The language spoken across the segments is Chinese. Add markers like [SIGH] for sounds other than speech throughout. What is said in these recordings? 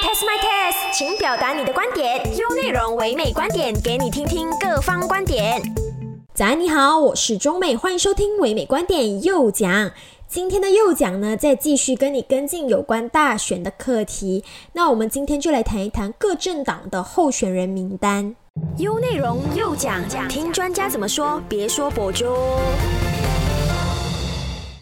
test my test，请表达你的观点，用内容唯美观点给你听听各方观点。早安，你好，我是中美，欢迎收听唯美观点又讲。今天的又讲呢，再继续跟你跟进有关大选的课题。那我们今天就来谈一谈各政党的候选人名单。优内容又讲，听专家怎么说，别说博主。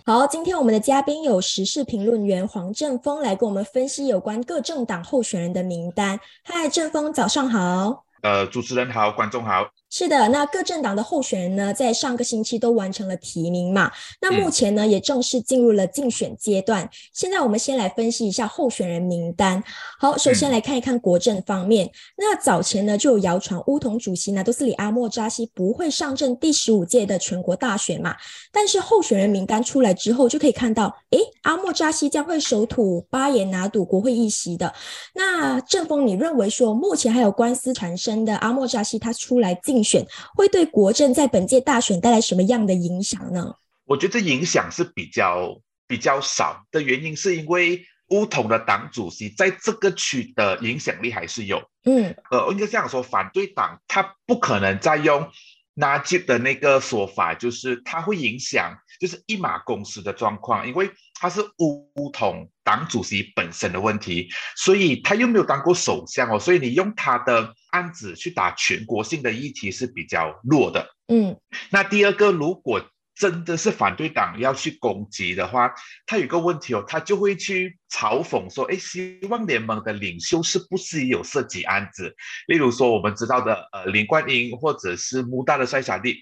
好，今天我们的嘉宾有时事评论员黄正峰来跟我们分析有关各政党候选人的名单。嗨，正峰，早上好。呃，主持人好，观众好。是的，那各政党的候选人呢，在上个星期都完成了提名嘛。那目前呢，也正式进入了竞选阶段。现在我们先来分析一下候选人名单。好，首先来看一看国政方面。那早前呢，就有谣传乌统主席呢都是里阿莫扎西不会上阵第十五届的全国大选嘛。但是候选人名单出来之后，就可以看到，诶，阿莫扎西将会守土巴彦拿赌国会议席的。那正峰，你认为说目前还有官司缠身的阿莫扎西他出来竞？选会对国政在本届大选带来什么样的影响呢？我觉得影响是比较比较少的原因，是因为乌统的党主席在这个区的影响力还是有。嗯，呃，应该这样说，反对党他不可能再用纳吉的那个说法，就是他会影响，就是一马公司的状况，因为他是乌统党主席本身的问题，所以他又没有当过首相哦，所以你用他的。案子去打全国性的议题是比较弱的，嗯，那第二个，如果真的是反对党要去攻击的话，他有个问题哦，他就会去嘲讽说，哎，希望联盟的领袖是不是也有涉及案子？例如说我们知道的，呃，林冠英或者是穆大的帅小弟，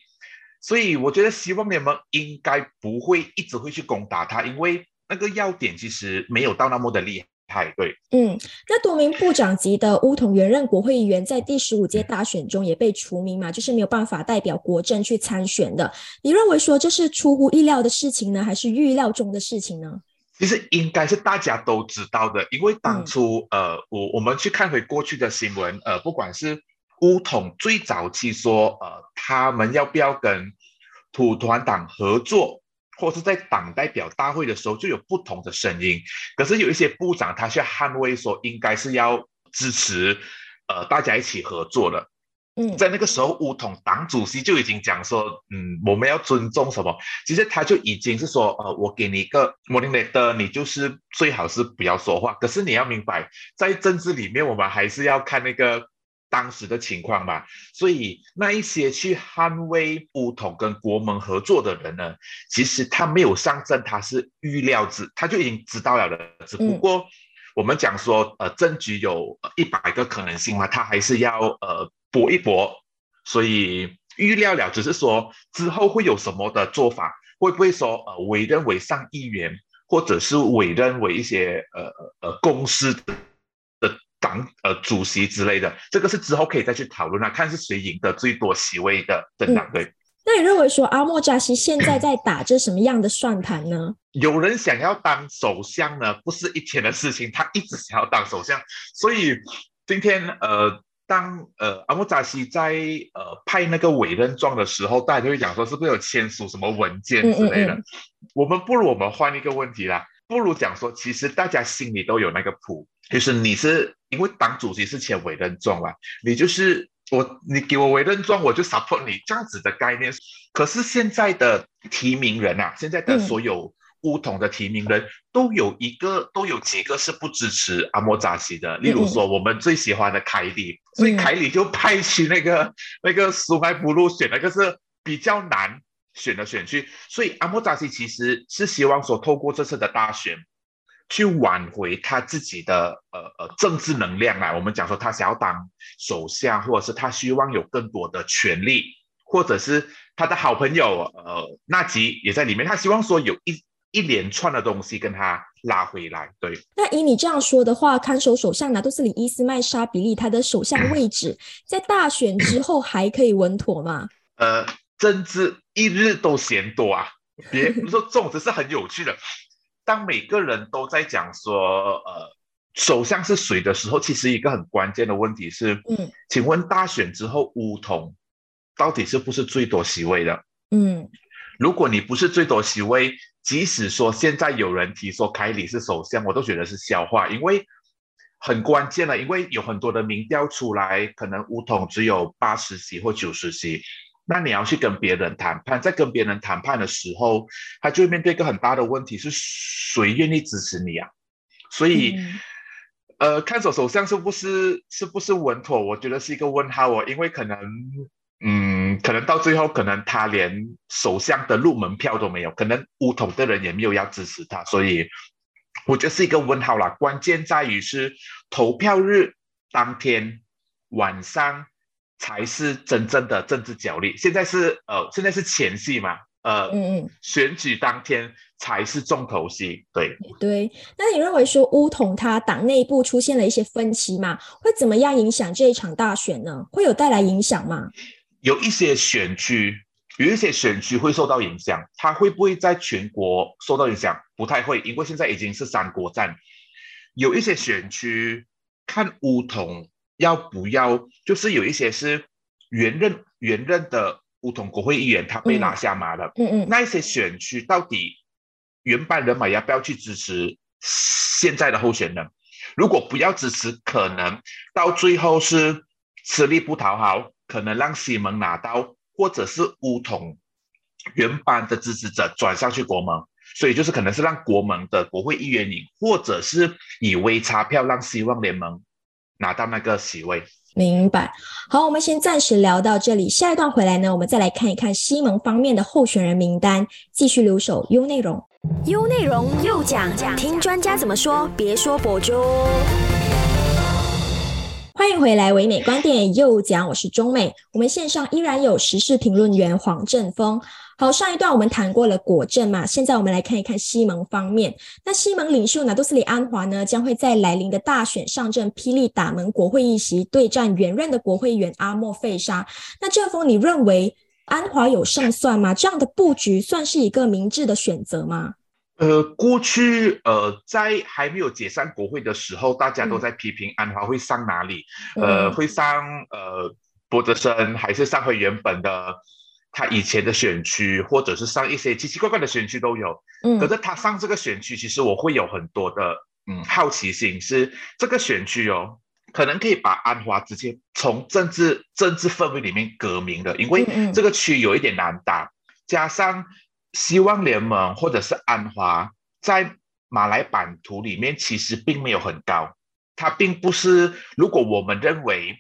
所以我觉得希望联盟应该不会一直会去攻打他，因为那个要点其实没有到那么的厉对，嗯，那多名部长级的乌统原任国会议员在第十五届大选中也被除名嘛，就是没有办法代表国政去参选的。你认为说这是出乎意料的事情呢，还是预料中的事情呢？其实应该是大家都知道的，因为当初呃，我我们去看回过去的新闻，呃，不管是乌统最早期说呃，他们要不要跟土团党合作。或是在党代表大会的时候就有不同的声音，可是有一些部长他却捍卫说应该是要支持，呃，大家一起合作的。嗯，在那个时候，乌统党主席就已经讲说，嗯，我们要尊重什么？其实他就已经是说，呃，我给你一个 morning letter，你就是最好是不要说话。可是你要明白，在政治里面，我们还是要看那个。当时的情况嘛，所以那一些去捍卫乌统跟国盟合作的人呢，其实他没有上阵，他是预料之，他就已经知道了的。只不过我们讲说，呃，政局有一百个可能性嘛，他还是要呃搏一搏，所以预料了，只是说之后会有什么的做法，会不会说呃委任为上议员，或者是委任为一些呃呃公司的。党呃主席之类的，这个是之后可以再去讨论啊，看是谁赢得最多席位的政党对。那你认为说阿莫扎西现在在打着什么样的算盘呢？[CLEARS THROAT] 有人想要当首相呢，不是一天的事情，他一直想要当首相，所以今天呃，当呃阿莫扎西在呃派那个委任状的时候，大家就会讲说是不是有签署什么文件之类的？我们不如我们换一个问题啦，不如讲说，其实大家心里都有那个谱。就是你是因为党主席是签委任状嘛，你就是我，你给我委任状，我就 support 你这样子的概念。可是现在的提名人啊，现在的所有乌统的提名人都有一个，都有几个是不支持阿莫扎西的。例如说，我们最喜欢的凯里，所以凯里就派去那个那个苏麦布鲁选，那个是比较难选的选区。所以阿莫扎西其实是希望说，透过这次的大选。去挽回他自己的呃呃政治能量啊！我们讲说他想要当首相，或者是他希望有更多的权利，或者是他的好朋友呃纳吉也在里面，他希望说有一一连串的东西跟他拉回来。对，那以你这样说的话，看守首相拿督斯里伊斯麦沙比利他的首相位置，在大选之后还可以稳妥吗？呃，政治一日都嫌多啊！别 [LAUGHS] 说这种只是很有趣的。当每个人都在讲说，呃，首相是谁的时候，其实一个很关键的问题是，嗯，请问大选之后乌统到底是不是最多席位的？嗯，如果你不是最多席位，即使说现在有人提说凯里是首相，我都觉得是笑话，因为很关键了，因为有很多的民调出来，可能乌统只有八十席或九十席，那你要去跟别人谈判，在跟别人谈判的时候，他就会面对一个很大的问题，是谁愿意支持你啊？所以，呃，看守首相是不是是不是稳妥？我觉得是一个问号哦，因为可能，嗯，可能到最后，可能他连首相的入门票都没有，可能乌统的人也没有要支持他，所以。我觉得是一个问号啦，关键在于是投票日当天晚上才是真正的政治角力。现在是呃，现在是前戏嘛，呃，嗯嗯，选举当天才是重头戏。对对，那你认为说乌统他党内部出现了一些分歧嘛，会怎么样影响这一场大选呢？会有带来影响吗？有一些选区。有一些选区会受到影响，它会不会在全国受到影响？不太会，因为现在已经是三国战。有一些选区看乌统要不要，就是有一些是原任原任的乌统国会议员，他被拿下马了。嗯嗯。那一些选区到底原班人马要不要去支持现在的候选人？如果不要支持，可能到最后是吃力不讨好，可能让西蒙拿到。或者是乌统原班的支持者转上去国盟，所以就是可能是让国盟的国会议员赢，或者是以微差票让希望联盟拿到那个席位。明白。好，我们先暂时聊到这里，下一段回来呢，我们再来看一看西蒙方面的候选人名单，继续留守 U 内容。，U 内容又讲讲，听专家怎么说，别说博主。欢迎回来，唯美观点又讲，我是中美。我们线上依然有时事评论员黄振峰。好，上一段我们谈过了果政嘛，现在我们来看一看西蒙方面。那西蒙领袖拿杜斯里安华呢，将会在来临的大选上阵霹雳打门国会议席，对战原任的国会议员阿莫费沙。那振峰，你认为安华有胜算吗？这样的布局算是一个明智的选择吗？呃，过去呃，在还没有解散国会的时候，大家都在批评安华会上哪里？呃，会上呃博德森，还是上回原本的他以前的选区，或者是上一些奇奇怪怪的选区都有。嗯，可是他上这个选区，其实我会有很多的嗯好奇心，是这个选区哦，可能可以把安华直接从政治政治氛围里面革命的，因为这个区有一点难打，加上。希望联盟或者是安华在马来版图里面其实并没有很高，它并不是。如果我们认为，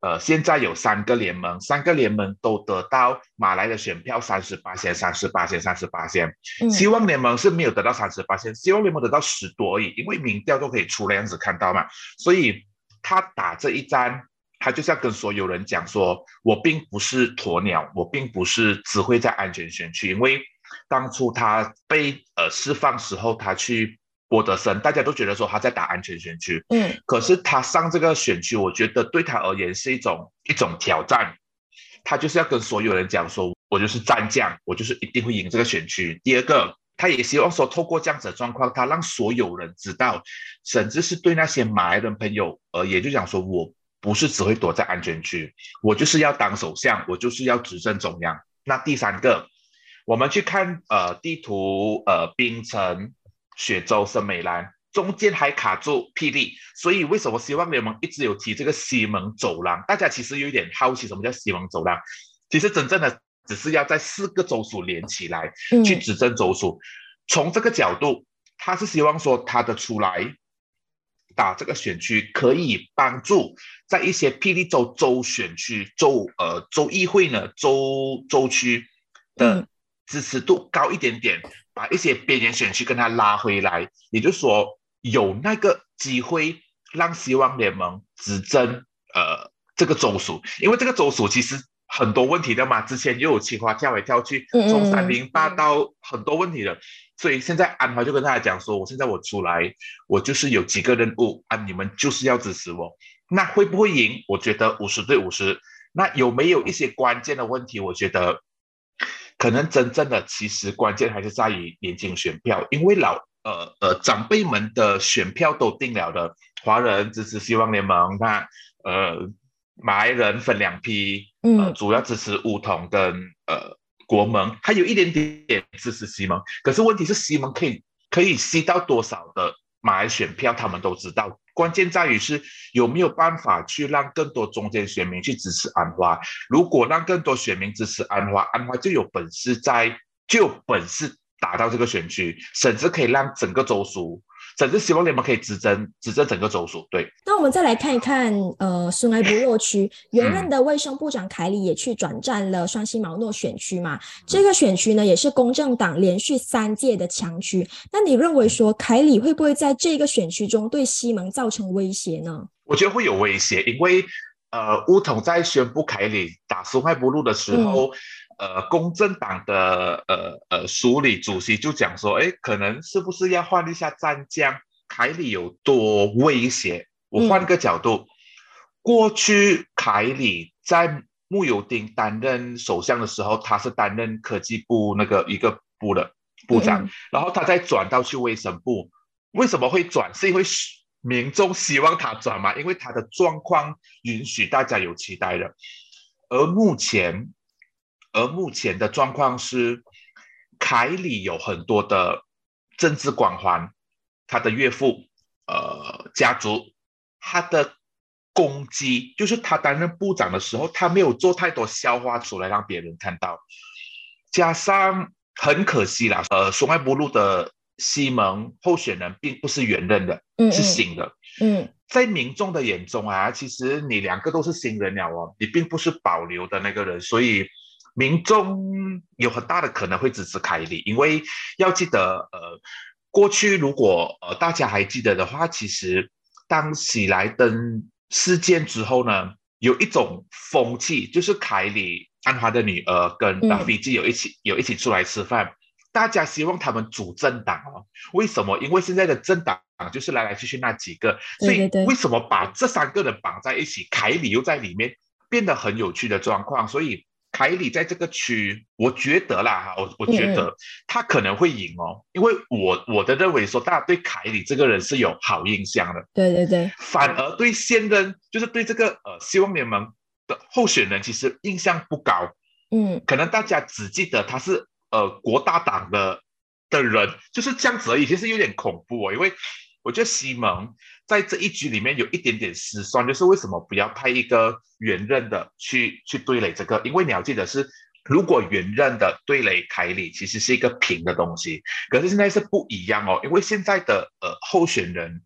呃，现在有三个联盟，三个联盟都得到马来的选票三十八线、三十八线、三十八线，希望联盟是没有得到三十八线，希望联盟得到十多而已，因为民调都可以出那样子看到嘛。所以他打这一战，他就是要跟所有人讲说，我并不是鸵鸟，我并不是只会在安全选区，因为。当初他被呃释放时候，他去波德森，大家都觉得说他在打安全选区。嗯，可是他上这个选区，我觉得对他而言是一种一种挑战。他就是要跟所有人讲说，我就是战将，我就是一定会赢这个选区。第二个，他也希望说，透过这样子的状况，他让所有人知道，甚至是对那些马来人朋友而言，就讲说我不是只会躲在安全区，我就是要当首相，我就是要执政中央。那第三个。我们去看呃地图，呃冰城、雪州、圣美兰，中间还卡住霹雳，所以为什么希望联盟一直有提这个西蒙走廊？大家其实有一点好奇，什么叫西蒙走廊？其实真正的只是要在四个州属连起来去执政州属。从这个角度，他是希望说他的出来打这个选区，可以帮助在一些霹雳州州选区、州呃州议会呢、州州区的。支持度高一点点，把一些边缘选区跟他拉回来，也就是说有那个机会让希望联盟执政呃这个州属，因为这个州属其实很多问题的嘛，之前又有清华跳来跳去，从三零八到很多问题的，所以现在安华就跟大家讲说，我现在我出来，我就是有几个任务啊，你们就是要支持我，那会不会赢？我觉得五十对五十，那有没有一些关键的问题？我觉得。可能真正的其实关键还是在于年轻选票，因为老呃呃长辈们的选票都定了的，华人支持希望联盟，那呃马来人分两批，嗯，主要支持乌统跟呃国盟，还有一点点支持西盟，可是问题是西盟可以可以吸到多少的马来选票，他们都知道。关键在于是有没有办法去让更多中间选民去支持安华。如果让更多选民支持安华，安华就有本事在就有本事打到这个选区，甚至可以让整个州属。甚至希望联盟可以执政，执政整个州属。对，那我们再来看一看，呃，苏埃博洛区 [LAUGHS] 原任的卫生部长凯里也去转战了双溪毛诺选区嘛？这个选区呢，也是公正党连续三届的强区。那你认为说凯里会不会在这个选区中对西蒙造成威胁呢？我觉得会有威胁，因为呃，乌统在宣布凯里打苏埃布洛的时候。呃，公正党的呃呃署理主席就讲说，哎，可能是不是要换一下战将？凯里有多威胁？我换个角度，过去凯里在穆尤丁担任首相的时候，他是担任科技部那个一个部的部长，然后他再转到去卫生部。为什么会转？是因为民众希望他转嘛？因为他的状况允许大家有期待的，而目前。而目前的状况是，凯里有很多的政治光环，他的岳父，呃，家族，他的攻击就是他担任部长的时候，他没有做太多消化出来让别人看到，加上很可惜啦，呃，松爱不路的西蒙候选人并不是原任的，是新的，嗯，在民众的眼中啊，其实你两个都是新人了哦，你并不是保留的那个人，所以。民众有很大的可能会支持凯里，因为要记得，呃，过去如果呃大家还记得的话，其实当喜来登事件之后呢，有一种风气，就是凯里安华的女儿跟拉菲基有一起有一起出来吃饭，大家希望他们主政党哦。为什么？因为现在的政党就是来来去去那几个，所以为什么把这三个人绑在一起，凯里又在里面，变得很有趣的状况，所以。凯里在这个区，我觉得啦哈，我我觉得他可能会赢哦，因为我我的认为说，大家对凯里这个人是有好印象的，对对对，反而对现任就是对这个呃希望联盟的候选人，其实印象不高，嗯，可能大家只记得他是呃国大党的的人，就是这样子而已，其实有点恐怖哦，因为我觉得西蒙。在这一局里面有一点点失算，就是为什么不要派一个原任的去去对垒这个？因为你要记得是，如果原任的对垒凯里，其实是一个平的东西。可是现在是不一样哦，因为现在的呃候选人，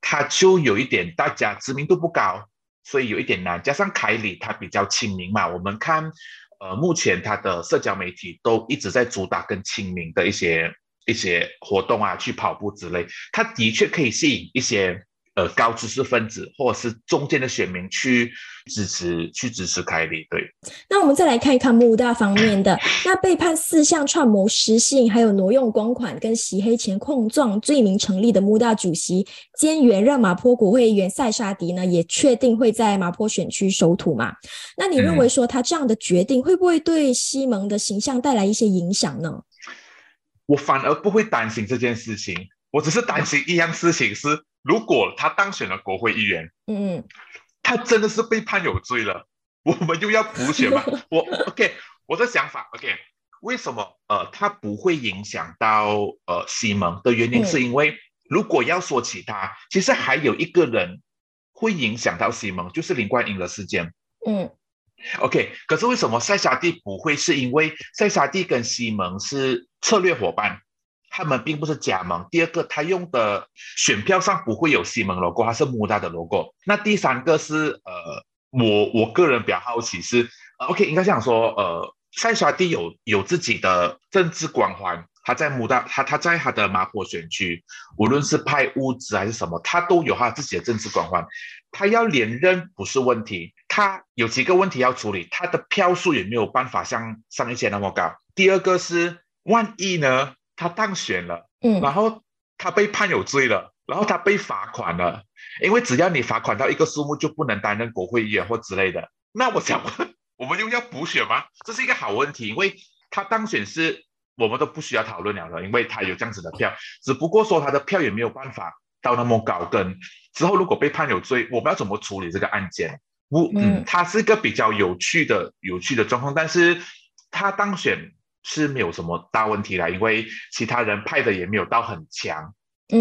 他就有一点大家知名度不高，所以有一点难。加上凯里他比较亲民嘛，我们看呃目前他的社交媒体都一直在主打更亲民的一些一些活动啊，去跑步之类，他的确可以吸引一些。呃，高知识分子或者是中间的选民去支持，去支持凯里。对，那我们再来看一看穆大方面的，那被判四项串谋失信，还有挪用公款跟洗黑钱控状罪名成立的穆大主席兼原任马坡国会议员塞沙迪呢，也确定会在马坡选区守土嘛？那你认为说他这样的决定会不会对西蒙的形象带来一些影响呢？我反而不会担心这件事情，我只是担心一样事情是。如果他当选了国会议员，嗯，他真的是被判有罪了，[LAUGHS] 我们又要补选吗？[LAUGHS] 我 OK，我的想法 OK，为什么呃他不会影响到呃西蒙的原因，是因为如果要说起他，其实还有一个人会影响到西蒙，就是林冠英的事件，嗯，OK，可是为什么塞沙蒂不会？是因为塞沙蒂跟西蒙是策略伙伴。他们并不是加盟。第二个，他用的选票上不会有西蒙 logo，它是穆大的 logo。那第三个是，呃，我我个人比较好奇是，OK，应该这样说，呃，塞沙蒂有有自己的政治光环，他在穆大，他他在他的马坡选区，无论是派物资还是什么，他都有他自己的政治光环。他要连任不是问题，他有几个问题要处理，他的票数也没有办法像上一届那么高。第二个是，万一呢？他当选了，嗯，然后他被判有罪了，然后他被罚款了，因为只要你罚款到一个数目，就不能担任国会议员或之类的。那我想问，[LAUGHS] 我们又要补选吗？这是一个好问题，因为他当选是我们都不需要讨论了的，因为他有这样子的票，只不过说他的票也没有办法到那么高。跟之后如果被判有罪，我们要怎么处理这个案件？我嗯，他是一个比较有趣的、有趣的状况，但是他当选。是没有什么大问题啦，因为其他人派的也没有到很强，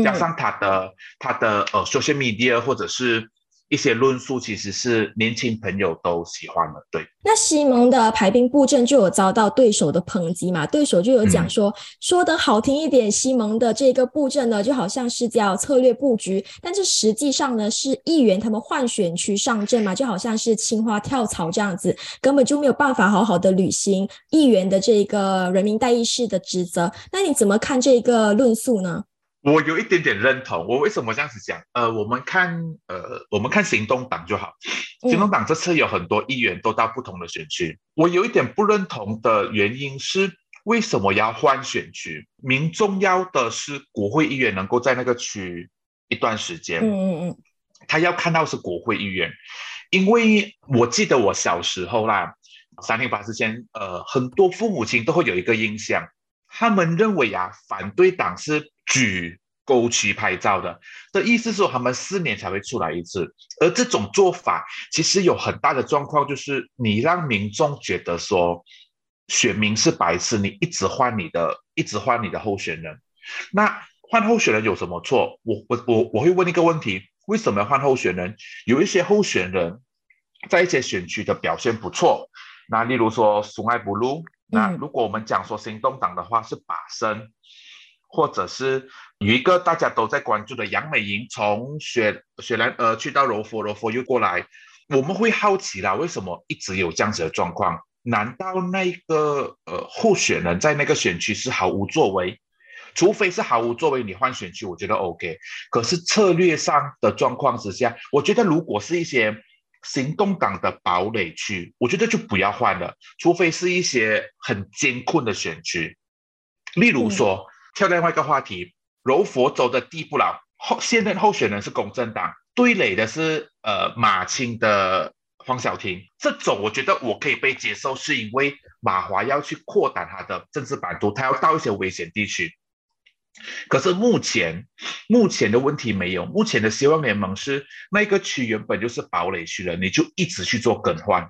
加上他的他的呃 social media 或者是。一些论述其实是年轻朋友都喜欢的，对。那西蒙的排兵布阵就有遭到对手的抨击嘛？对手就有讲说，说的好听一点，西蒙的这个布阵呢，就好像是叫策略布局，但是实际上呢，是议员他们换选区上阵嘛，就好像是青花跳槽这样子，根本就没有办法好好的履行议员的这个人民代议士的职责。那你怎么看这个论述呢？我有一点点认同。我为什么这样子讲？呃，我们看，呃，我们看行动党就好。行动党这次有很多议员都到不同的选区。我有一点不认同的原因是，为什么要换选区？民众要的是国会议员能够在那个区一段时间。嗯嗯嗯。他要看到是国会议员，因为我记得我小时候啦，三零八之前，呃，很多父母亲都会有一个印象，他们认为啊，反对党是。举沟渠拍照的的意思是说，他们四年才会出来一次，而这种做法其实有很大的状况，就是你让民众觉得说，选民是白痴，你一直换你的，一直换你的候选人，那换候选人有什么错？我我我我会问一个问题：为什么要换候选人？有一些候选人在一些选区的表现不错，那例如说松爱不露，那如果我们讲说行动党的话是把身。或者是有一个大家都在关注的杨美莹，从雪雪兰呃去到柔佛，柔佛又过来，我们会好奇啦，为什么一直有这样子的状况？难道那个呃候选人在那个选区是毫无作为？除非是毫无作为，你换选区我觉得 OK。可是策略上的状况之下，我觉得如果是一些行动党的堡垒区，我觉得就不要换了，除非是一些很艰困的选区，例如说。跳另外一个话题，柔佛州的地不老候现任候选人是公正党，对垒的是呃马青的黄小婷，这种我觉得我可以被接受，是因为马华要去扩大他的政治版图，他要到一些危险地区。可是目前目前的问题没有，目前的希望联盟是那个区原本就是堡垒区了，你就一直去做更换。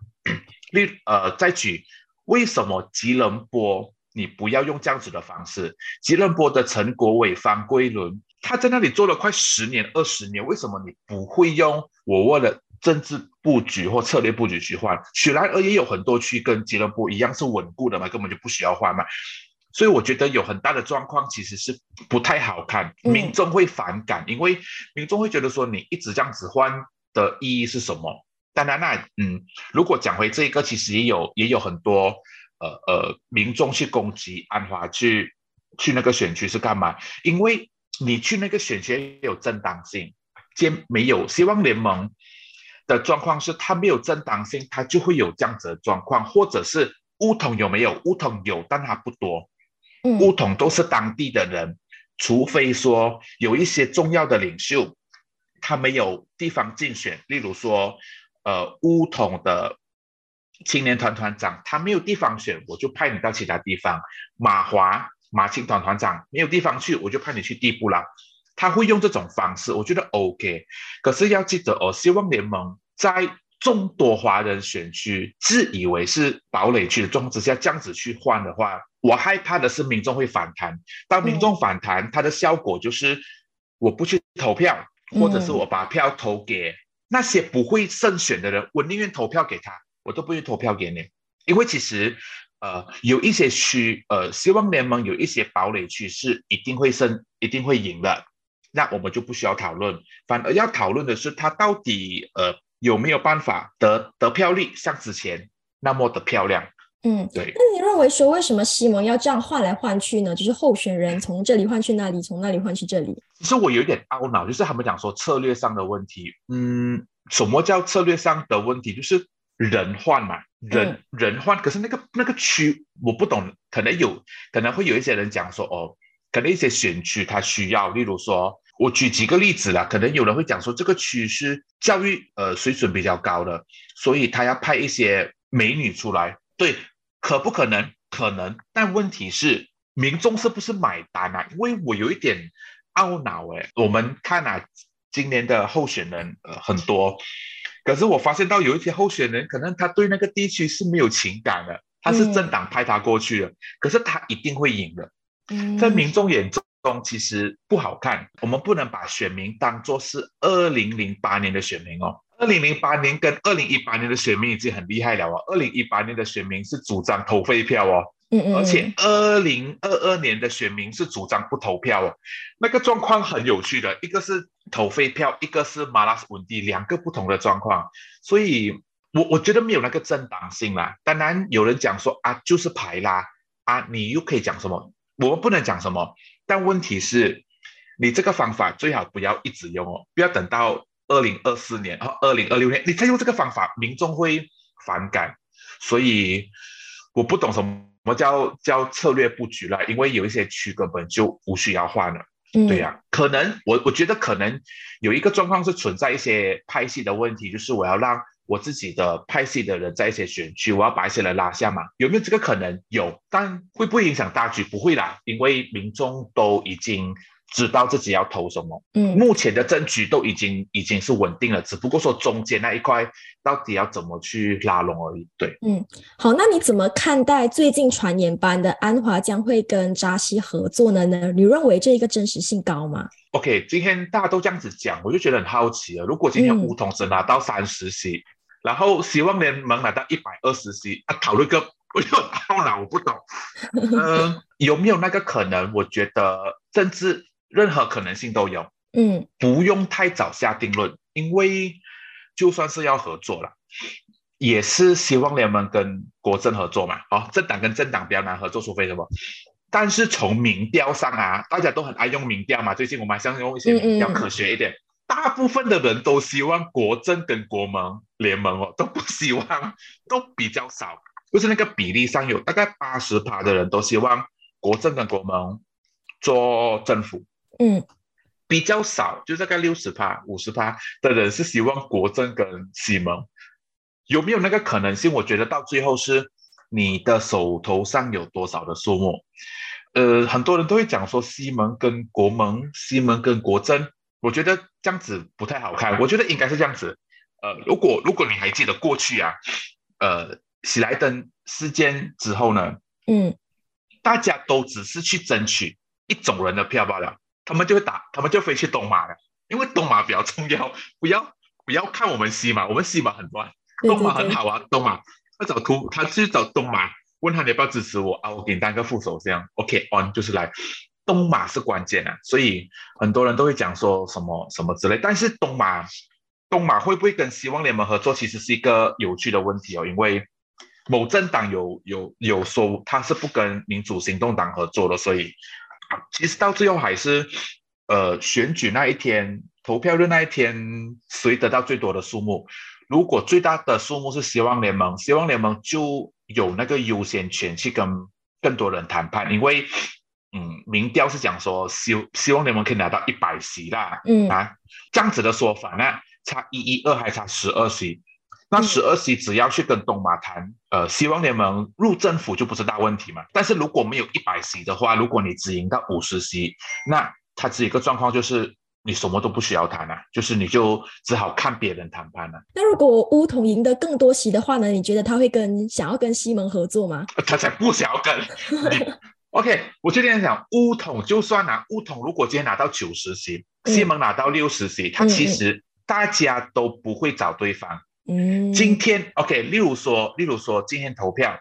例呃再举为什么吉隆坡？你不要用这样子的方式。吉隆坡的陈国伟、方桂伦，他在那里做了快十年、二十年，为什么你不会用我为了政治布局或策略布局去换？雪兰莪也有很多区跟吉隆坡一样是稳固的嘛，根本就不需要换嘛。所以我觉得有很大的状况其实是不太好看，民众会反感，因为民众会觉得说你一直这样子换的意义是什么？当然，那嗯，如果讲回这一个，其实也有也有很多。呃呃，民众去攻击安华，去去那个选区是干嘛？因为你去那个选区有正当性，兼没有希望联盟的状况是，它没有正当性，它就会有这样子的状况，或者是乌统有没有？乌统有，但它不多。乌统都是当地的人，除非说有一些重要的领袖，他没有地方竞选，例如说，呃，乌统的。青年团团长他没有地方选，我就派你到其他地方。马华马青团团长没有地方去，我就派你去地部了。他会用这种方式，我觉得 OK。可是要记得哦，希望联盟在众多华人选区自以为是堡垒区的状况之下，这样子去换的话，我害怕的是民众会反弹。当民众反弹，它的效果就是我不去投票，或者是我把票投给那些不会胜选的人，我宁愿投票给他。我都不会投票给你，因为其实，呃，有一些区，呃，希望联盟有一些堡垒区是一定会胜、一定会赢的，那我们就不需要讨论，反而要讨论的是他到底，呃，有没有办法得得票率像之前那么的漂亮？嗯，对。那你认为说，为什么西蒙要这样换来换去呢？就是候选人从这里换去那里，从那里换去这里？其实我有点懊恼，就是他们讲说策略上的问题。嗯，什么叫策略上的问题？就是。人换嘛，人人换，可是那个那个区我不懂，可能有可能会有一些人讲说，哦，可能一些选区他需要，例如说，我举几个例子啦，可能有人会讲说，这个区是教育呃水准比较高的，所以他要派一些美女出来，对，可不可能？可能，但问题是民众是不是买单啊？因为我有一点懊恼哎，我们看啊，今年的候选人呃很多。可是我发现到有一些候选人，可能他对那个地区是没有情感的，他是政党派他过去的，可是他一定会赢的。在民众眼中，中其实不好看。我们不能把选民当做是二零零八年的选民哦。二零零八年跟二零一八年的选民已经很厉害了哦。二零一八年的选民是主张投废票哦，嗯嗯，而且二零二二年的选民是主张不投票哦。那个状况很有趣的，一个是投废票，一个是马拉斯文地，两个不同的状况。所以，我我觉得没有那个正当性啦。当然，有人讲说啊，就是排啦啊，你又可以讲什么？我们不能讲什么。但问题是，你这个方法最好不要一直用哦，不要等到二零二四年和二零二六年你再用这个方法，民众会反感。所以我不懂什么叫叫策略布局了，因为有一些区根本就不需要换了。对呀，可能我我觉得可能有一个状况是存在一些派系的问题，就是我要让我自己的派系的人在一些选区，我要把一些人拉下嘛，有没有这个可能？有，但会不会影响大局？不会啦，因为民众都已经。知道自己要投什么，嗯，目前的政局都已经已经是稳定了，只不过说中间那一块到底要怎么去拉拢而已。对，嗯，好，那你怎么看待最近传言般的安华将会跟扎西合作呢？呢，你认为这一个真实性高吗？OK，今天大家都这样子讲，我就觉得很好奇了。如果今天乌统只拿到三十席，然后希望联盟拿到一百二十席，啊，讨论个我就 [LAUGHS] 到了，我不懂，嗯，[LAUGHS] 有没有那个可能？我觉得政治。任何可能性都有，嗯，不用太早下定论，因为就算是要合作了，也是希望联盟跟国政合作嘛。哦，政党跟政党比较难合作，除非什么？但是从民调上啊，大家都很爱用民调嘛。最近我们还想用一些比较科学一点，大部分的人都希望国政跟国盟联盟哦，都不希望，[LAUGHS] 都比较少，就是那个比例上有大概八十趴的人都希望国政跟国盟做政府。嗯，比较少，就大概六十趴、五十趴的人是希望国政跟西盟，有没有那个可能性？我觉得到最后是你的手头上有多少的数目。呃，很多人都会讲说西盟跟国盟、西盟跟国政，我觉得这样子不太好看。我觉得应该是这样子。呃，如果如果你还记得过去啊，呃，喜来登事件之后呢，嗯，大家都只是去争取一种人的票罢了。他们就会打，他们就飞去东马了，因为东马比较重要。不要不要看我们西马，我们西马很乱，东马很好啊。东马他找图，他去找东马，问他你要不要支持我啊？我给你当个副手这样。OK，on 就是来，东马是关键啊。所以很多人都会讲说什么什么之类，但是东马东马会不会跟希望联盟合作，其实是一个有趣的问题哦。因为某政党有有有说他是不跟民主行动党合作的，所以。其实到最后还是，呃，选举那一天，投票日那一天，谁得到最多的数目？如果最大的数目是希望联盟，希望联盟就有那个优先权去跟更多人谈判，因为，嗯，民调是讲说希希望联盟可以拿到一百席啦，嗯啊，这样子的说法，那差一一二还差十二席。那十二席只要去跟东马谈，呃，希望联盟入政府就不是大问题嘛。但是如果没有一百席的话，如果你只赢到五十席，那它只有一个状况就是你什么都不需要谈了，就是你就只好看别人谈判了。那如果乌统赢得更多席的话呢？你觉得他会跟想要跟西蒙合作吗？他才不想要跟。OK，我就这样想，乌统就算拿乌统，如果今天拿到九十席，西蒙拿到六十席，他其实大家都不会找对方。嗯，今天 OK，例如说，例如说今天投票，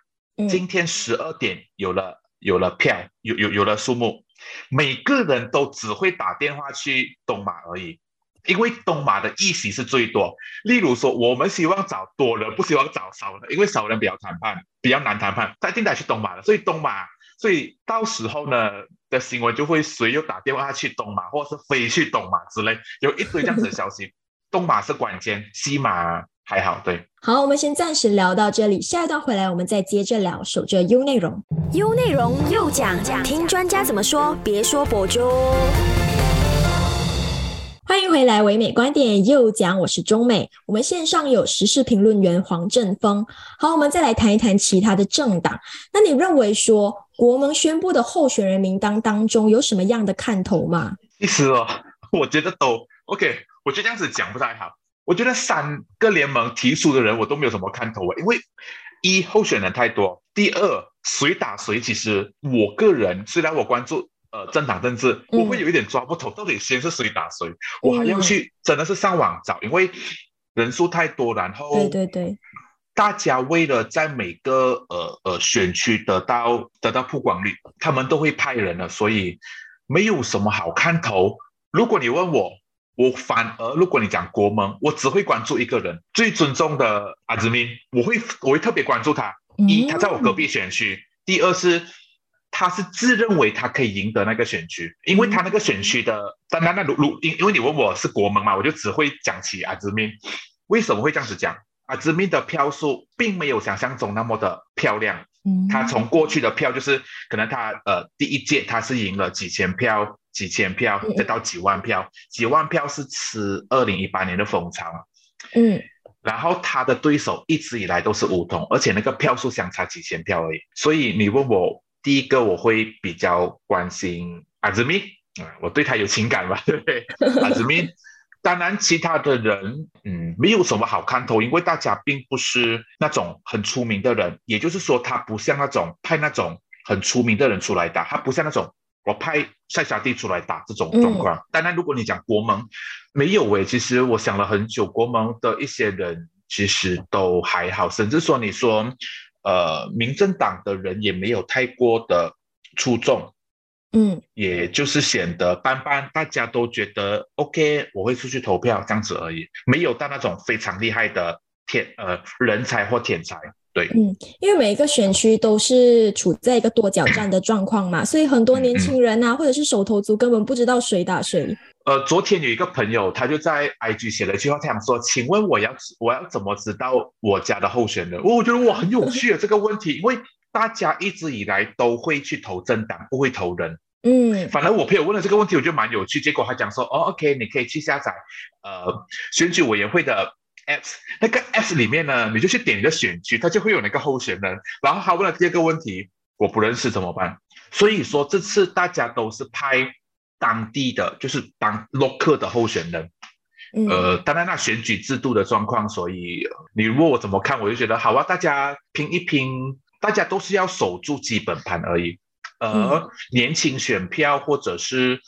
今天十二点有了有了票，有有有了数目，每个人都只会打电话去东马而已，因为东马的议席是最多。例如说，我们希望找多人，不希望找少人，因为少人比较谈判比较难谈判，他一定得去东马的。所以东马，所以到时候呢的新闻就会谁又打电话去东马，或者是飞去东马之类，有一堆这样子的消息。东马是关键，西马。还好，对。好，我们先暂时聊到这里，下一段回来我们再接着聊。守着 U 内容，U 内容又讲讲，听专家怎么说，别说博主。欢迎回来，唯美观点又讲，我是中美。我们线上有时事评论员黄振峰。好，我们再来谈一谈其他的政党。那你认为说国盟宣布的候选人名单当中有什么样的看头吗？其实哦，[LAUGHS] 我觉得都 OK，我觉得这样子讲不太好。我觉得三个联盟提出的人我都没有什么看头啊，因为一候选人太多，第二谁打谁，其实我个人虽然我关注呃政党政治，嗯我会有一点抓不透，到底先是谁打谁，我还要去真的是上网找，因为人数太多，然后对对对，大家为了在每个呃呃选区得到得到曝光率，他们都会派人了，所以没有什么好看头。如果你问我，我反而如果你讲国盟，我只会关注一个人，最尊重的阿兹敏，我会我会特别关注他。一，他在我隔壁选区；第二是，他是自认为他可以赢得那个选区，因为他那个选区的，当然那如如因因为你问我是国盟嘛，我就只会讲起阿兹敏。为什么会这样子讲？阿兹敏的票数并没有想象中那么的漂亮。嗯他从过去的票就是可能他呃第一届他是赢了几千票、几千票嗯，再到几万票，几万票是吃二零一八年的风潮。嗯然后他的对手一直以来都是梧桐，而且那个票数相差几千票而已。所以你问我第一个，我会比较关心阿兹米，啊，我对他有情感吧，对不对？阿兹米，当然其他的人，嗯，没有什么好看头，因为大家并不是那种很出名的人，也就是说，他不像那种派那种很出名的人出来打，他不像那种我派塞沙蒂出来打这种状况。当然，如果你讲国盟，没有诶，其实我想了很久，国盟的一些人其实都还好，甚至说你说，呃，民政党的人也没有太过的出众，嗯也就是显得般般，大家都觉得 OK，我会出去投票这样子而已，没有到那种非常厉害的天呃人才或天才。对，嗯，因为每一个选区都是处在一个多角战的状况嘛，所以很多年轻人啊，或者是手头族根本不知道谁打谁。呃，昨天有一个朋友，他就在 IG 写了一句话，他想说：“请问我要我要怎么知道我家的候选人？”我觉得哇很有趣啊 [LAUGHS] 这个问题，因为大家一直以来都会去投政党，不会投人。嗯反正我朋友问了这个问题，我觉得蛮有趣。结果他讲说：“哦，OK，你可以去下载呃选举委员会的 apps，那个 apps 里面呢，你就去点你的选区，它就会有那个候选人。然后他问了第二个问题，我不认识怎么办？所以说这次大家都是派当地的，就是当 local 的候选人。嗯呃，当然那选举制度的状况，所以呃你问我怎么看，我就觉得好啊，大家拼一拼，大家都是要守住基本盘而已。呃，嗯年轻选票或者是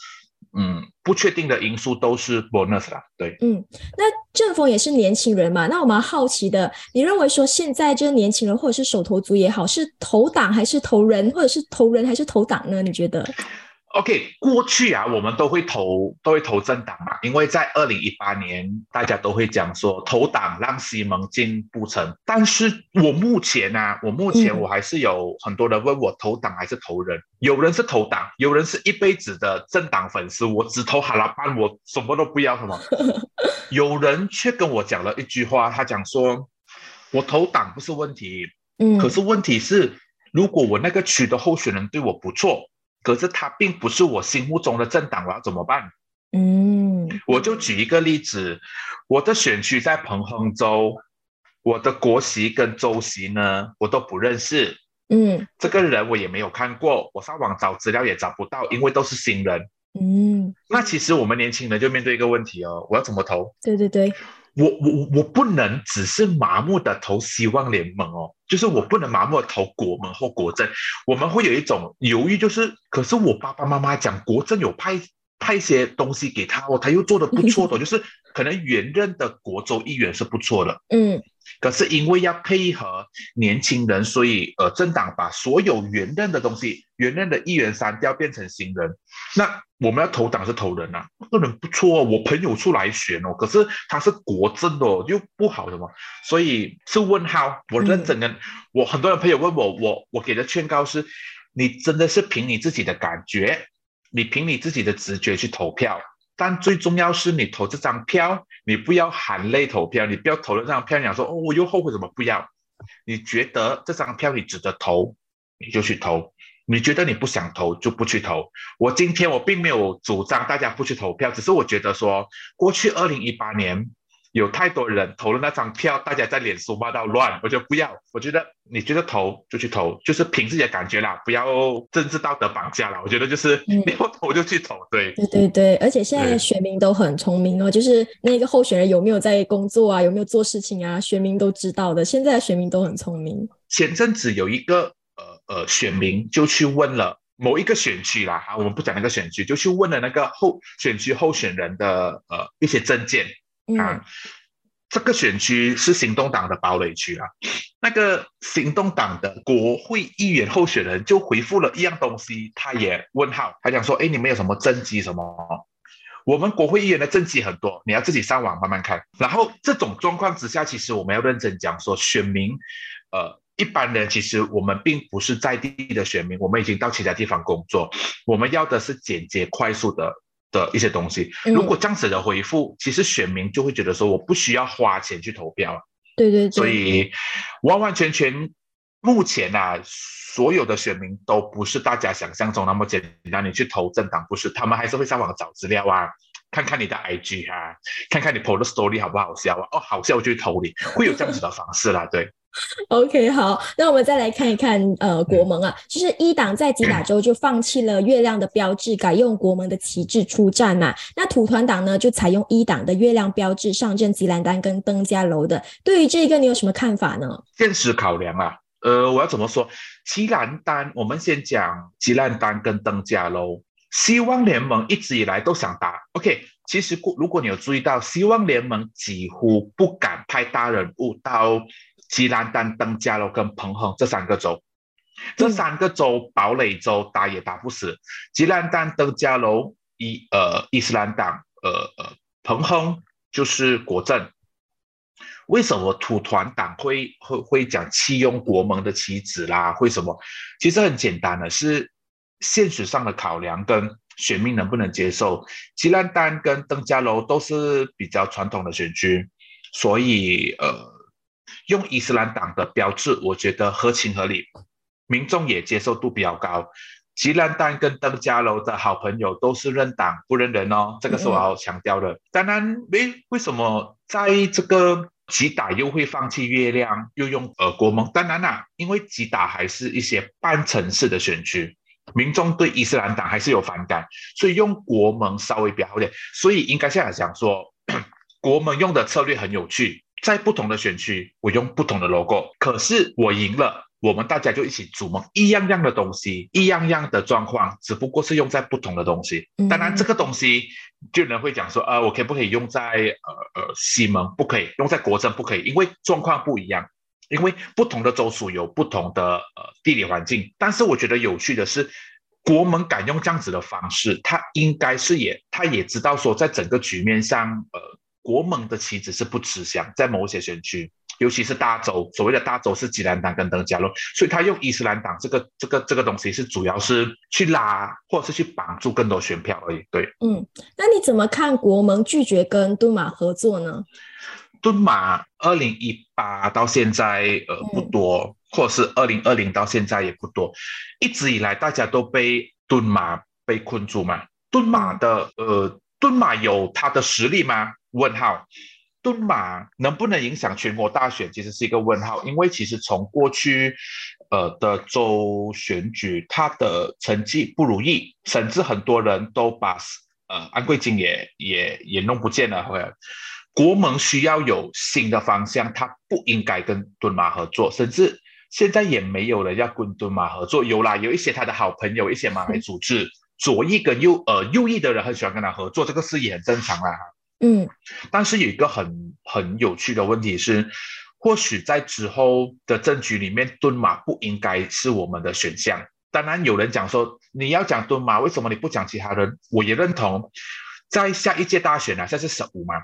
嗯不确定的因素都是 bonus 啦，对。嗯，那正峰也是年轻人嘛，那我蛮好奇的，你认为说现在这个年轻人或者是手头族也好，是投党还是投人，或者是投人还是投党呢？你觉得？OK，过去啊，我们都会投都会投政党嘛，因为在二零一八年，大家都会讲说投党让西蒙进步成。但是我目前呢、我目前嗯我还是有很多人问我投党还是投人，有人是投党，有人是一辈子的政党粉丝，我只投哈拉班，我什么都不要什么。[LAUGHS] 有人却跟我讲了一句话，他讲说，我投党不是问题，嗯，可是问题是，如果我那个区的候选人对我不错，可是他并不是我心目中的政党，我要怎么办？嗯我就举一个例子，我的选区在彭亨州，我的国席跟州席呢，我都不认识，嗯这个人我也没有看过，我上网找资料也找不到，因为都是新人。嗯，那其实我们年轻人就面对一个问题哦，我要怎么投？对对对，我我我不能只是麻木的投希望联盟哦，就是我不能麻木的投国盟或国政，我们会有一种犹豫，就是可是我爸爸妈妈讲国政有派派一些东西给他哦，他又做的不错的，[LAUGHS] 就是可能原任的国州议员是不错的，嗯可是因为要配合年轻人，所以呃政党把所有原任的东西、原任的议员删掉，变成新人。那我们要投党是投人啊，这个人不错哦，我朋友出来选哦，可是他是国政哦，又不好的嘛，所以是问号。我认真跟、我很多人朋友问我，我我给的劝告是，你真的是凭你自己的感觉，你凭你自己的直觉去投票。但最重要是你投这张票，你不要含泪投票，你不要投了这张票，你想说哦，我又后悔怎么？不要，你觉得这张票你值得投，你就去投；你觉得你不想投，就不去投。我今天我并没有主张大家不去投票，只是我觉得说，过去二零一八年有太多人投了那张票，大家在脸书骂到乱，我觉得不要。我觉得你觉得投就去投，就是凭自己的感觉啦，不要政治道德绑架啦。我觉得就是嗯你要投就去投，对。对对对，而且现在的对选民都很聪明哦，就是那个候选人有没有在工作啊，有没有做事情啊，选民都知道的。现在的选民都很聪明。前阵子有一个呃呃选民就去问了某一个选区啦，啊，我们不讲那个选区，就去问了那个候选区候选人的呃一些证件啊。这个选区是行动党的堡垒区啊，那个行动党的国会议员候选人就回复了一样东西，他也问号，他讲说，哎，你们有什么政绩什么？我们国会议员的政绩很多，你要自己上网慢慢看。然后这种状况之下，其实我们要认真讲说，选民，呃，一般人其实我们并不是在地的选民，我们已经到其他地方工作，我们要的是简洁快速的。的一些东西，如果这样子的回复，其实选民就会觉得说，我不需要花钱去投票对对对。所以完完全全，目前啊，所有的选民都不是大家想象中那么简单。你去投政党不是，他们还是会上网找资料啊，看看你的 IG 啊，看看你 post story 好不好笑啊？哦，好笑我就去投你，会有这样子的方式啦，对。[LAUGHS] OK，好，那我们再来看一看，呃，国盟啊，就是一党在吉打 [CLEARS THROAT] 州就放弃了月亮的标志，改用国盟的旗帜出战嘛。那土团党呢，就采用一党的月亮标志上阵吉兰丹跟登嘉楼的。对于这个，你有什么看法呢？现实考量啊，呃，我要怎么说？吉兰丹，我们先讲吉兰丹跟登嘉楼。希望联盟一直以来都想打。OK，其实如果你有注意到，希望联盟几乎不敢派大人物到。吉兰丹、登嘉楼跟彭亨这三个州，这三个州堡垒州打也打不死。吉兰丹、登嘉楼伊呃伊斯兰党，呃呃彭亨就是国政。为什么土团党会会会讲弃用国盟的棋子啦？为什么？其实很简单的，是现实上的考量跟选民能不能接受。吉兰丹跟登嘉楼都是比较传统的选区，所以呃。用伊斯兰党的标志，我觉得合情合理，民众也接受度比较高。吉兰丹跟登嘉楼的好朋友都是认党不认人哦，这个是我要强调的。当然，为，为什么在这个吉打又会放弃月亮，又用呃国盟？当然啦，因为吉打还是一些半城市的选区，民众对伊斯兰党还是有反感，所以用国盟稍微比较好点。所以应该现在讲说，[COUGHS] 国盟用的策略很有趣。在不同的选区，我用不同的 logo，可是我赢了，我们大家就一起组盟，一样样的东西，一样样的状况，只不过是用在不同的东西。当然，这个东西就人会讲说，呃，我可不可以用在呃呃西蒙？不可以用在国政，不可以，因为状况不一样，因为不同的州属有不同的呃地理环境。但是我觉得有趣的是，国门敢用这样子的方式，他应该是也他也知道说，在整个局面上，呃。国盟的旗子是不吃香，在某些选区，尤其是大州，所谓的大州是吉兰党跟登嘉楼，所以他用伊斯兰党这个这个这个东西是主要是去拉或者是去绑住更多选票而已。对，嗯，那你怎么看国盟拒绝跟敦马合作呢？敦马二零一八到现在呃不多，或者是二零二零到现在也不多，一直以来大家都被敦马被困住嘛？敦马的呃敦马有他的实力吗？问号，敦马能不能影响全国大选？其实是一个问号，因为其实从过去，呃的州选举，他的成绩不如意，甚至很多人都把呃安贵金也也也弄不见了。国盟需要有新的方向，他不应该跟敦马合作，甚至现在也没有人要跟敦马合作。有啦，有一些他的好朋友，一些马来组织，左翼跟右呃右翼的人很喜欢跟他合作，这个事也很正常啦。嗯，但是有一个很很有趣的问题是，或许在之后的政局里面，蹲马不应该是我们的选项。当然，有人讲说你要讲蹲马，为什么你不讲其他人？我也认同，在下一届大选啊，现在是十五嘛，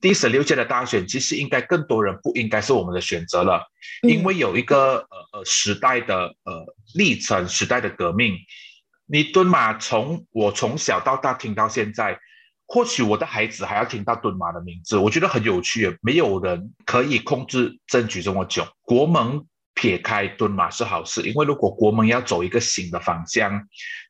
第十六届的大选，其实应该更多人不应该是我们的选择了，因为有一个呃呃时代的呃历程，时代的革命。你蹲马从我从小到大听到现在。或许我的孩子还要听到敦马的名字，我觉得很有趣。没有人可以控制政局这么久，国盟撇开敦马是好事，因为如果国盟要走一个新的方向，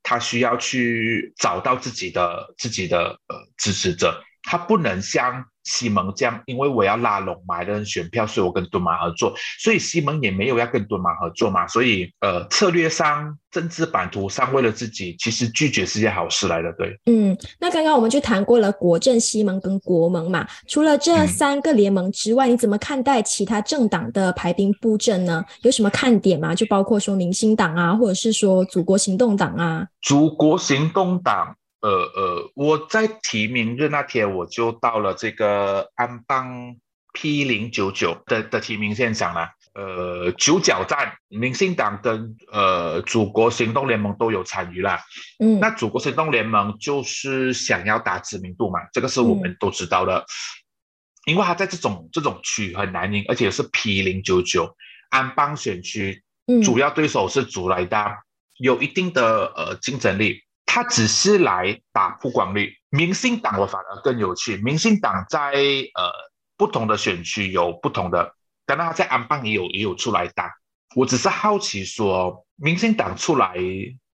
他需要去找到自己的自己的呃支持者，他不能像西蒙这样，因为我要拉拢马来人选票，所以我跟敦马合作，所以西蒙也没有要跟敦马合作嘛，所以呃，策略上、政治版图上，为了自己，其实拒绝是件好事来的，对。嗯，那刚刚我们就谈过了国政、西蒙跟国盟嘛，除了这三个联盟之外，你怎么看待其他政党的排兵布阵呢？有什么看点吗？就包括说明星党啊，或者是说祖国行动党啊？祖国行动党。呃呃，我在提名日那天我就到了这个安邦 P 零九九的的提名现场了。呃，九角站，民进党跟呃祖国行动联盟都有参与啦。嗯，那祖国行动联盟就是想要打知名度嘛，这个是我们都知道的。因为他在这种这种区很难赢，而且是 P 零九九安邦选区，主要对手是祖来大，有一定的呃竞争力。他只是来打曝光率，明星党我反而更有趣。明星党在呃不同的选区有不同的，当然他在安邦也有也有出来打。我只是好奇说，明星党出来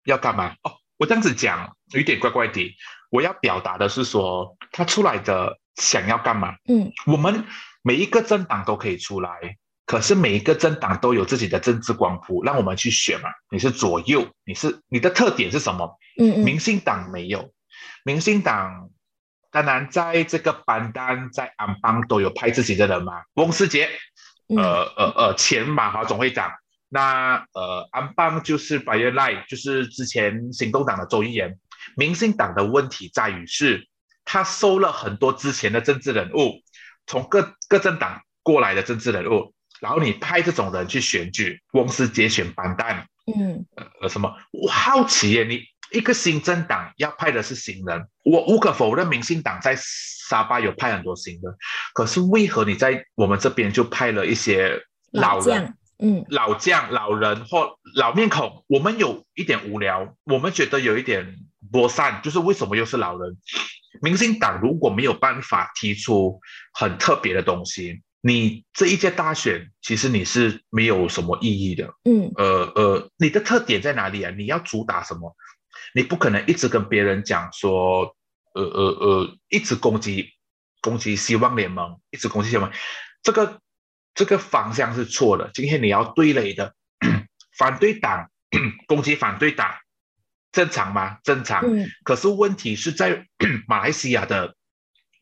要干嘛？哦，我这样子讲有点怪怪的。我要表达的是说，他出来的想要干嘛？嗯，我们每一个政党都可以出来。可是每一个政党都有自己的政治光谱，让我们去选嘛。你是左右，你是你的特点是什么？嗯嗯。民进党没有，民进党当然在这个班单在安邦都有派自己的人嘛。翁世杰，呃呃呃，前马华总会长。那呃安邦就是白月赖，就是之前行动党的周议员。民进党的问题在于是，他收了很多之前的政治人物，从各各政党过来的政治人物。然后你派这种人去选举，公司节选班单，嗯，呃什么？我好奇耶，你一个新政党要派的是新人，我无可否认，民进党在沙巴有派很多新人，可是为何你在我们这边就派了一些老人，嗯，老将、老人或老面孔？我们有一点无聊，我们觉得有一点播散，就是为什么又是老人？民进党如果没有办法提出很特别的东西。你这一届大选，其实你是没有什么意义的。嗯，呃呃，你的特点在哪里啊？你要主打什么？你不可能一直跟别人讲说，呃呃呃，一直攻击攻击希望联盟，一直攻击希望，这个这个方向是错的。今天你要对垒的反对党攻击反对党，正常吗？正常。嗯可是问题是在马来西亚的。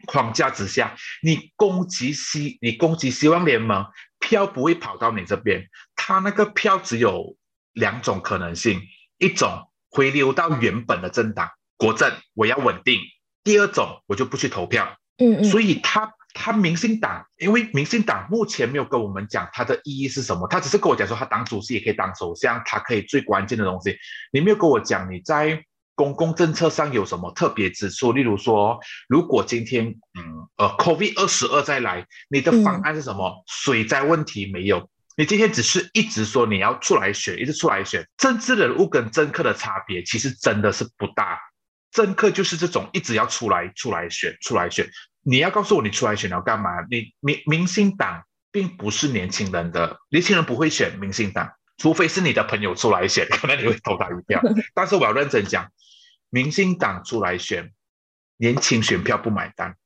框架之下，你攻击希，你攻击希望联盟票不会跑到你这边，他那个票只有两种可能性，一种回流到原本的政党国政，我要稳定；第二种我就不去投票。嗯嗯。所以他他民进党，因为民进党目前没有跟我们讲他的意义是什么，他只是跟我讲说他当主席也可以当首相，他可以最关键的东西，你没有跟我讲你在。公共政策上有什么特别之处？例如说，如果今天，嗯，呃，COVID 二十二再来，你的方案是什么？水灾问题没有？你今天只是一直说你要出来选，一直出来选。政治人物跟政客的差别其实真的是不大。政客就是这种一直要出来、出来选、出来选。你要告诉我你出来选要干嘛？你明明星党并不是年轻人的，年轻人不会选明星党，除非是你的朋友出来选，[LAUGHS] 可能你会投他一票。[LAUGHS] 但是我要认真讲。民进党出来选，年轻选票不买单，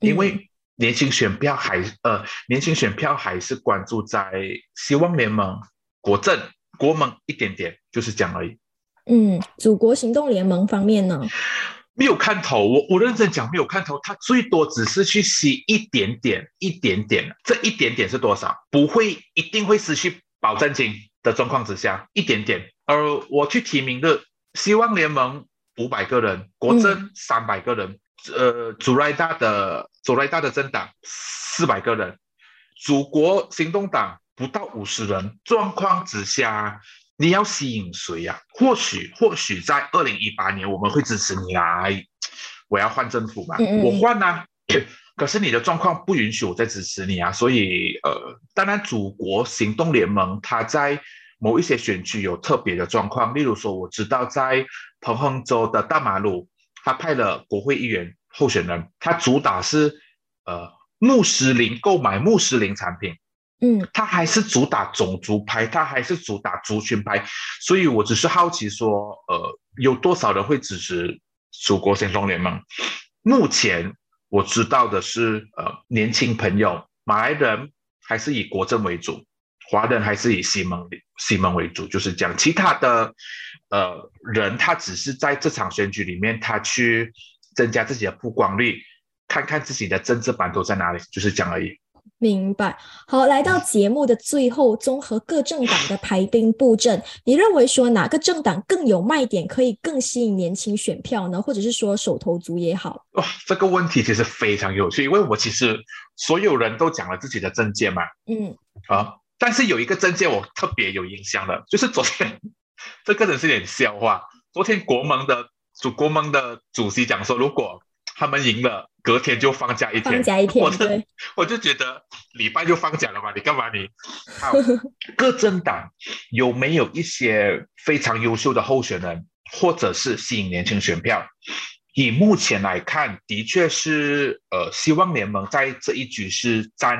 因为年轻选票还呃，年轻选票还是关注在希望联盟、国政、国盟一点点，就是这样而已。嗯，祖国行动联盟方面呢，没有看头。我我认真讲，没有看头。他最多只是去吸一点点，一点点。这一点点是多少？不会一定会失去保证金的状况之下，一点点。而我去提名的希望联盟。五百个人，国政三百个人，呃，祖来大的祖来大的政党四百个人，祖国行动党不到五十人，状况之下，你要吸引谁呀？或许或许在二零一八年我们会支持你来，我要换政府嘛，我换啊，可是你的状况不允许我再支持你啊，所以呃，当然祖国行动联盟它在。某一些选区有特别的状况，例如说，我知道在彭亨州的大马路，他派了国会议员候选人，他主打是呃穆斯林购买穆斯林产品，嗯，他还是主打种族派，他还是主打族群派，所以我只是好奇说，呃，有多少人会支持祖国行动联盟？目前我知道的是，呃，年轻朋友，马来人还是以国政为主，华人还是以西蒙西蒙为主，就是讲。其他的，呃，人他只是在这场选举里面，他去增加自己的曝光率，看看自己的政治版图在哪里，就是这样而已。明白。好，来到节目的最后，综合各政党的排兵布阵，你认为说哪个政党更有卖点，可以更吸引年轻选票呢？或者是说手头足也好？哇，这个问题其实非常有趣，因为我其实所有人都讲了自己的政见嘛，嗯，啊，但是有一个政见我特别有印象的，就是昨天这个人是有点笑话。昨天国盟的主国盟的主席讲说，如果他们赢了。隔天就放假一天，放假一天，我就我就觉得礼拜就放假了嘛，你干嘛你？[LAUGHS] 好，各政党有没有一些非常优秀的候选人，或者是吸引年轻选票？以目前来看，的确是呃，希望联盟在这一局是占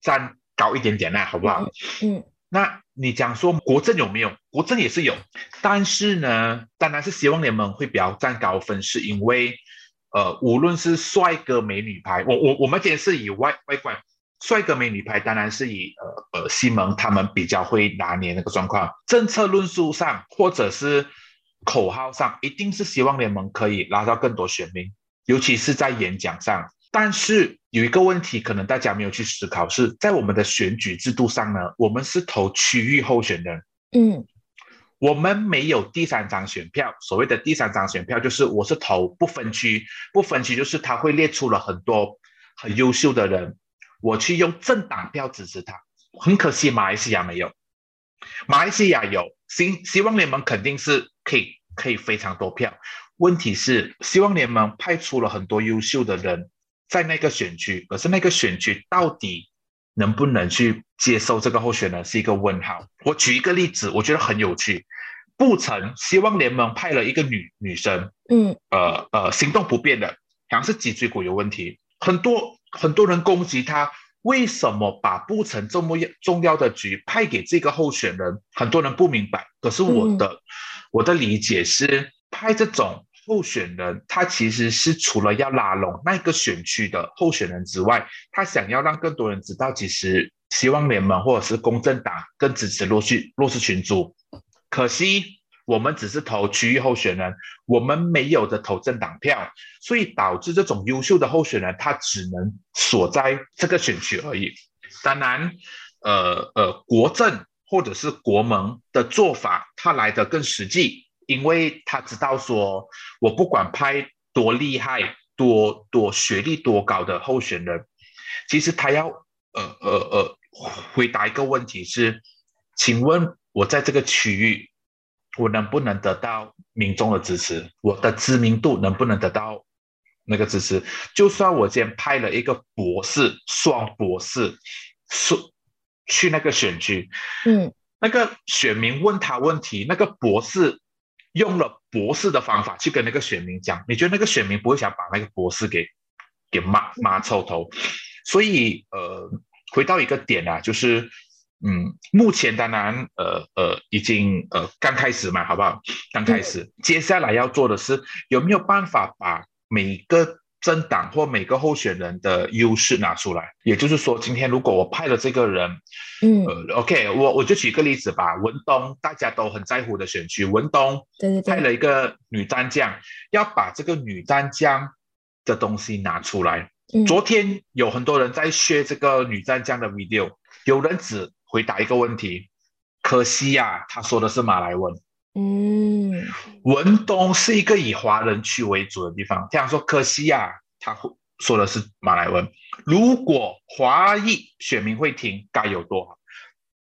占高一点点啦，好不好？嗯，那你讲说国政有没有？国政也是有，但是呢，当然是希望联盟会比较占高分，是因为。呃，无论是帅哥美女牌，我我我们今天是以外外观帅哥美女牌，当然是以呃呃西蒙他们比较会拿捏那个状况。政策论述上或者是口号上，一定是希望联盟可以拉到更多选民，尤其是在演讲上。但是有一个问题，可能大家没有去思考，是在我们的选举制度上呢，我们是投区域候选人，嗯。我们没有第三张选票。所谓的第三张选票，就是我是投不分区，不分区就是他会列出了很多很优秀的人，我去用政党票支持他。很可惜，马来西亚没有，马来西亚有，希希望联盟肯定是可以可以非常多票。问题是，希望联盟派出了很多优秀的人在那个选区，可是那个选区到底？能不能去接受这个候选人是一个问号。我举一个例子，我觉得很有趣。不曾希望联盟派了一个女女生，嗯，呃呃，行动不便的，好像是脊椎骨有问题。很多很多人攻击他，为什么把不曾这么重要的局派给这个候选人？很多人不明白。可是我的我的理解是，派这种。候选人他其实是除了要拉拢那个选区的候选人之外，他想要让更多人知道，其实希望联盟或者是公正党更支持弱势弱势群组。可惜我们只是投区域候选人，我们没有的投政党票，所以导致这种优秀的候选人他只能锁在这个选区而已。当然，呃呃，国政或者是国盟的做法，他来的更实际。因为他知道说，我不管派多厉害、多多学历多高的候选人，其实他要呃呃呃回答一个问题是，请问我在这个区域，我能不能得到民众的支持？我的知名度能不能得到那个支持？就算我今天派了一个博士、双博士，是去那个选区，嗯，那个选民问他问题，那个博士。用了博士的方法去跟那个选民讲，你觉得那个选民不会想把那个博士给给骂骂臭头？所以呃，回到一个点啊，就是嗯，目前当然呃呃已经呃刚开始嘛，好不好？刚开始，接下来要做的是有没有办法把每个。政党或每个候选人的优势拿出来，也就是说，今天如果我派了这个人，嗯，OK，我我就举个例子吧，文东大家都很在乎的选区，文东派了一个女战将，要把这个女战将的东西拿出来。昨天有很多人在学这个女战将的 video，有人只回答一个问题，可惜呀，他说的是马来文。嗯，文东是一个以华人区为主的地方。这样说，可惜呀，他说的是马来文。如果华裔选民会听，该有多好？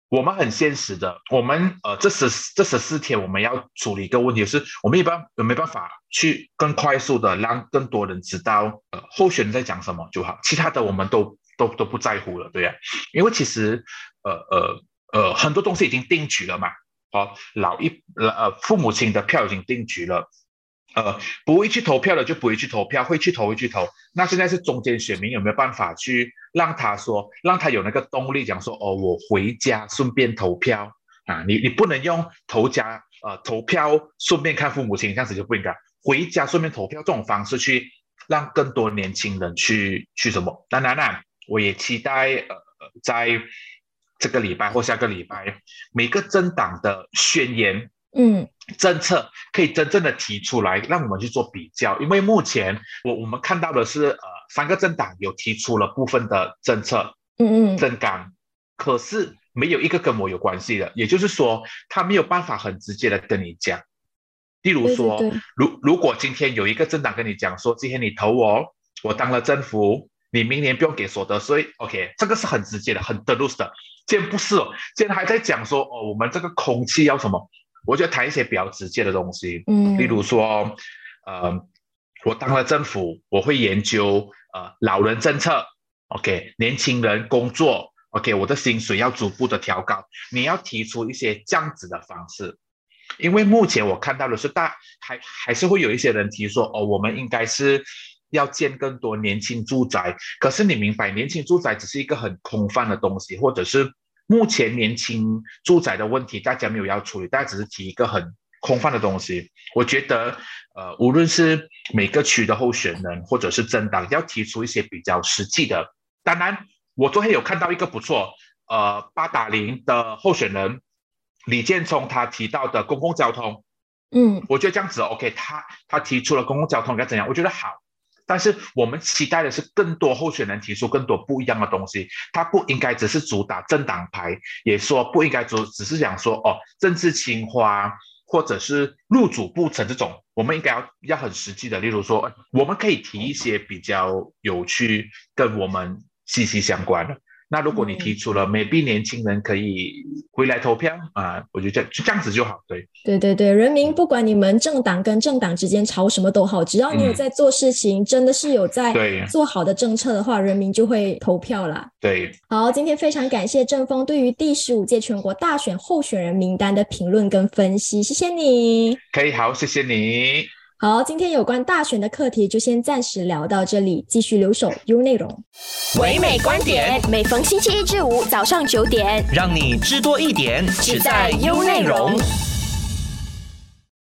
我们很现实的，我们呃，这十这十四天我们要处理一个问题，是我们一般有没办法去更快速的让更多人知道呃候选人在讲什么就好，其他的我们都都都不在乎了，对呀？因为其实呃呃呃很多东西已经定局了嘛。好，老一呃父母亲的票已经定局了，呃，不会去投票的就不会去投票，会去投会去投。那现在是中间选民有没有办法去让他说，让他有那个动力讲说，哦，我回家顺便投票啊？你你不能用投家呃投票顺便看父母亲，这样子就不应该回家顺便投票这种方式去让更多年轻人去去什么？当然啦，我也期待呃在这个礼拜或下个礼拜，每个政党的宣言。嗯，政策可以真正的提出来，让我们去做比较。因为目前我我们看到的是，呃，三个政党有提出了部分的政策，嗯嗯，政纲，可是没有一个跟我有关系的。也就是说，他没有办法很直接的跟你讲。例如说，如如果今天有一个政党跟你讲说，今天你投我，我当了政府，你明年不用给所得税，OK，这个是很直接的，很 d e 的。现在不是哦，现在还在讲说，哦，我们这个空气要什么？我就谈一些比较直接的东西，嗯，例如说，呃，我当了政府，我会研究呃老人政策，OK，年轻人工作，OK，我的薪水要逐步的调高，你要提出一些这样子的方式，因为目前我看到的是大还还是会有一些人提说，哦，我们应该是要建更多年轻住宅，可是你明白，年轻住宅只是一个很空泛的东西，或者是。目前年轻住宅的问题，大家没有要处理，大家只是提一个很空泛的东西。我觉得，呃，无论是每个区的候选人，或者是政党，要提出一些比较实际的。当然，我昨天有看到一个不错，呃，八达岭的候选人李建聪他提到的公共交通，嗯，我觉得这样子 OK，他他提出了公共交通该怎样，我觉得好。但是我们期待的是更多候选人提出更多不一样的东西，他不应该只是主打政党牌，也说不应该只只是讲说哦政治青花或者是入主不成这种，我们应该要要很实际的，例如说我们可以提一些比较有趣跟我们息息相关的。那如果你提出了，maybe 年轻人可以回来投票啊，我觉得就这样子就好。对，对对对，人民不管你们政党跟政党之间吵什么都好，只要你有在做事情，真的是有在做好的政策的话，人民就会投票啦。对，好，今天非常感谢郑峰对于第十五届全国大选候选人名单的评论跟分析，谢谢你。可以，好，谢谢你。好，今天有关大选的课题就先暂时聊到这里，继续留守 U 内容。唯美观点，每逢星期一至五早上九点，让你知多一点，只在 U 内容。